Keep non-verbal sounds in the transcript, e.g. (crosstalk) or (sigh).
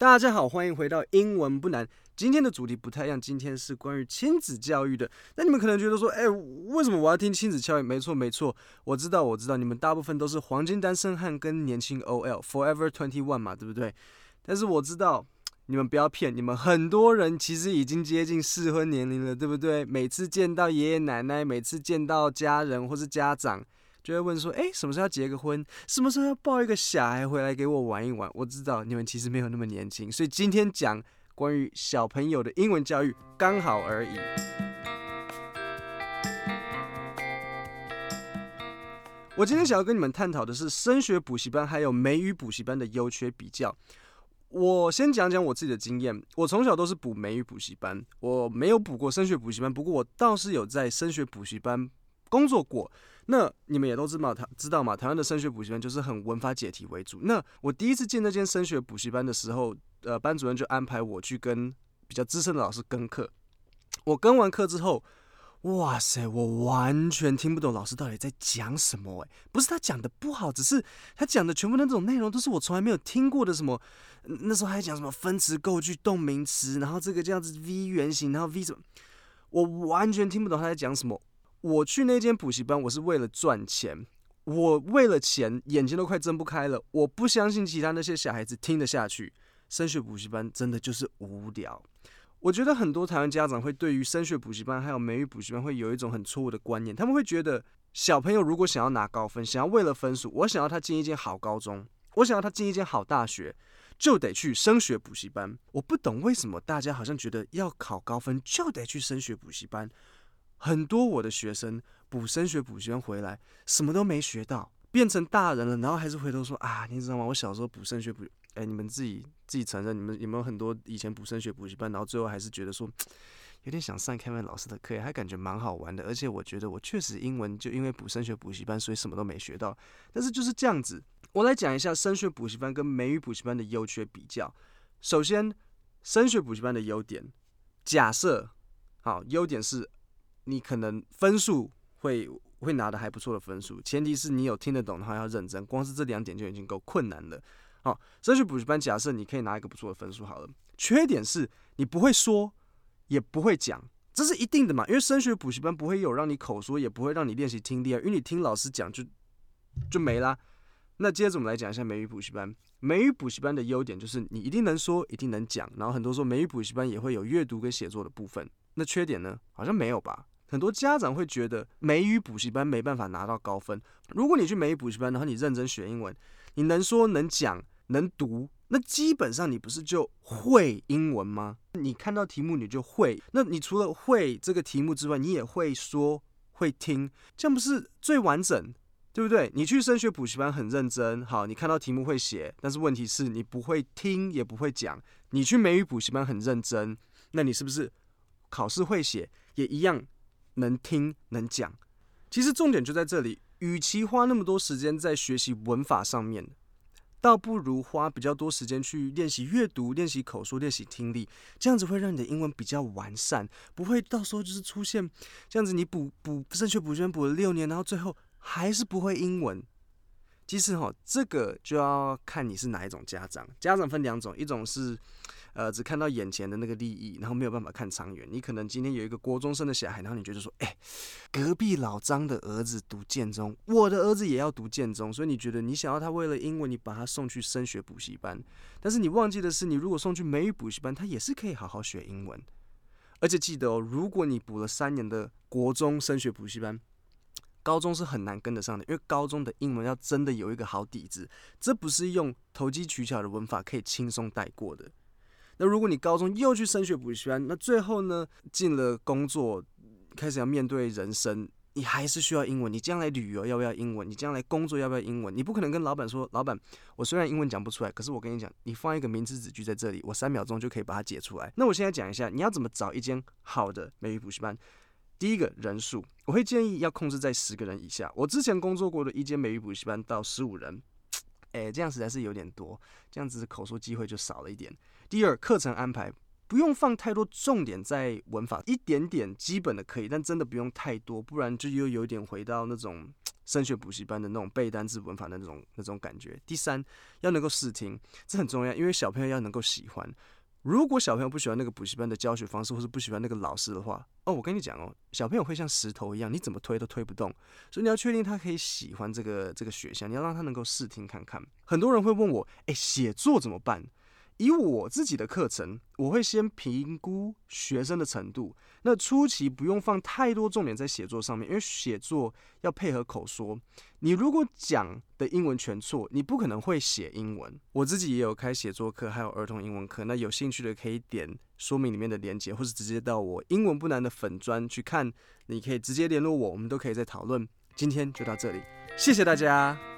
大家好，欢迎回到英文不难。今天的主题不太一样，今天是关于亲子教育的。那你们可能觉得说，哎，为什么我要听亲子教育？没错，没错，我知道，我知道，你们大部分都是黄金单身汉跟年轻 OL，Forever Twenty One 嘛，对不对？但是我知道，你们不要骗，你们很多人其实已经接近适婚年龄了，对不对？每次见到爷爷奶奶，每次见到家人或是家长。就会问说，诶，什么时候要结个婚？什么时候要抱一个小孩回来给我玩一玩？我知道你们其实没有那么年轻，所以今天讲关于小朋友的英文教育刚好而已。我今天想要跟你们探讨的是升学补习班还有美语补习班的优缺比较。我先讲讲我自己的经验，我从小都是补美语补习班，我没有补过升学补习班，不过我倒是有在升学补习班工作过。那你们也都知道，台知道吗？台湾的升学补习班就是很文法解题为主。那我第一次进那间升学补习班的时候，呃，班主任就安排我去跟比较资深的老师跟课。我跟完课之后，哇塞，我完全听不懂老师到底在讲什么。诶，不是他讲的不好，只是他讲的全部那种内容都是我从来没有听过的。什么那时候还讲什么分词构句动名词，然后这个这样子 V 原型，然后 V 什么，我完全听不懂他在讲什么。我去那间补习班，我是为了赚钱。我为了钱，眼睛都快睁不开了。我不相信其他那些小孩子听得下去。升学补习班真的就是无聊。我觉得很多台湾家长会对于升学补习班还有美语补习班会有一种很错误的观念，他们会觉得小朋友如果想要拿高分，想要为了分数，我想要他进一间好高中，我想要他进一间好大学，就得去升学补习班。我不懂为什么大家好像觉得要考高分就得去升学补习班。很多我的学生补升学补习班回来，什么都没学到，变成大人了，然后还是回头说啊，你知道吗？我小时候补升学补，哎，你们自己自己承认，你们有没有很多以前补升学补习班，然后最后还是觉得说，有点想上 Kevin 老师的课，还感觉蛮好玩的，而且我觉得我确实英文就因为补升学补习班，所以什么都没学到。但是就是这样子，我来讲一下升学补习班跟美语补习班的优缺比较。首先，升学补习班的优点，假设好，优点是。你可能分数会会拿的还不错的分数，前提是你有听得懂的话要认真，光是这两点就已经够困难了。好，升学补习班假设你可以拿一个不错的分数好了，缺点是你不会说，也不会讲，这是一定的嘛，因为升学补习班不会有让你口说，也不会让你练习听力啊，因为你听老师讲就就没啦。那接着我们来讲一下美语补习班，美语补习班的优点就是你一定能说，一定能讲，然后很多时候美语补习班也会有阅读跟写作的部分。那缺点呢？好像没有吧？很多家长会觉得美语补习班没办法拿到高分。如果你去美语补习班，然后你认真学英文，你能说能讲能读，那基本上你不是就会英文吗？你看到题目你就会，那你除了会这个题目之外，你也会说会听，这样不是最完整，对不对？你去升学补习班很认真，好，你看到题目会写，但是问题是你不会听也不会讲。你去美语补习班很认真，那你是不是考试会写也一样？能听能讲，其实重点就在这里。与其花那么多时间在学习文法上面，倒不如花比较多时间去练习阅读、练习口说、练习听力，这样子会让你的英文比较完善，不会到时候就是出现这样子，你补补正确补习班补了六年，然后最后还是不会英文。其实哈，这个就要看你是哪一种家长。家长分两种，一种是。呃，只看到眼前的那个利益，然后没有办法看长远。你可能今天有一个国中生的小孩，然后你觉得说，哎，隔壁老张的儿子读建中，我的儿子也要读建中，所以你觉得你想要他为了英文，你把他送去升学补习班。但是你忘记的是，你如果送去美语补习班，他也是可以好好学英文。而且记得哦，如果你补了三年的国中升学补习班，高中是很难跟得上的，因为高中的英文要真的有一个好底子，这不是用投机取巧的文法可以轻松带过的。那如果你高中又去升学补习班，那最后呢，进了工作，开始要面对人生，你还是需要英文。你将来旅游要不要英文？你将来工作要不要英文？你不可能跟老板说，老板，我虽然英文讲不出来，可是我跟你讲，你放一个名词子句在这里，我三秒钟就可以把它解出来。那我现在讲一下，你要怎么找一间好的美语补习班？第一个人数，我会建议要控制在十个人以下。我之前工作过的一间美语补习班到十五人，诶，这样实在是有点多，这样子口说机会就少了一点。第二，课程安排不用放太多重点在文法，一点点基本的可以，但真的不用太多，不然就又有点回到那种 (tsk) 升学补习班的那种背单词文法的那种那种感觉。第三，要能够试听，这很重要，因为小朋友要能够喜欢。如果小朋友不喜欢那个补习班的教学方式，或是不喜欢那个老师的话，哦，我跟你讲哦，小朋友会像石头一样，你怎么推都推不动。所以你要确定他可以喜欢这个这个学校，你要让他能够试听看看。很多人会问我，诶，写作怎么办？以我自己的课程，我会先评估学生的程度。那初期不用放太多重点在写作上面，因为写作要配合口说。你如果讲的英文全错，你不可能会写英文。我自己也有开写作课，还有儿童英文课。那有兴趣的可以点说明里面的链接，或是直接到我英文不难的粉专去看。你可以直接联络我，我们都可以再讨论。今天就到这里，谢谢大家。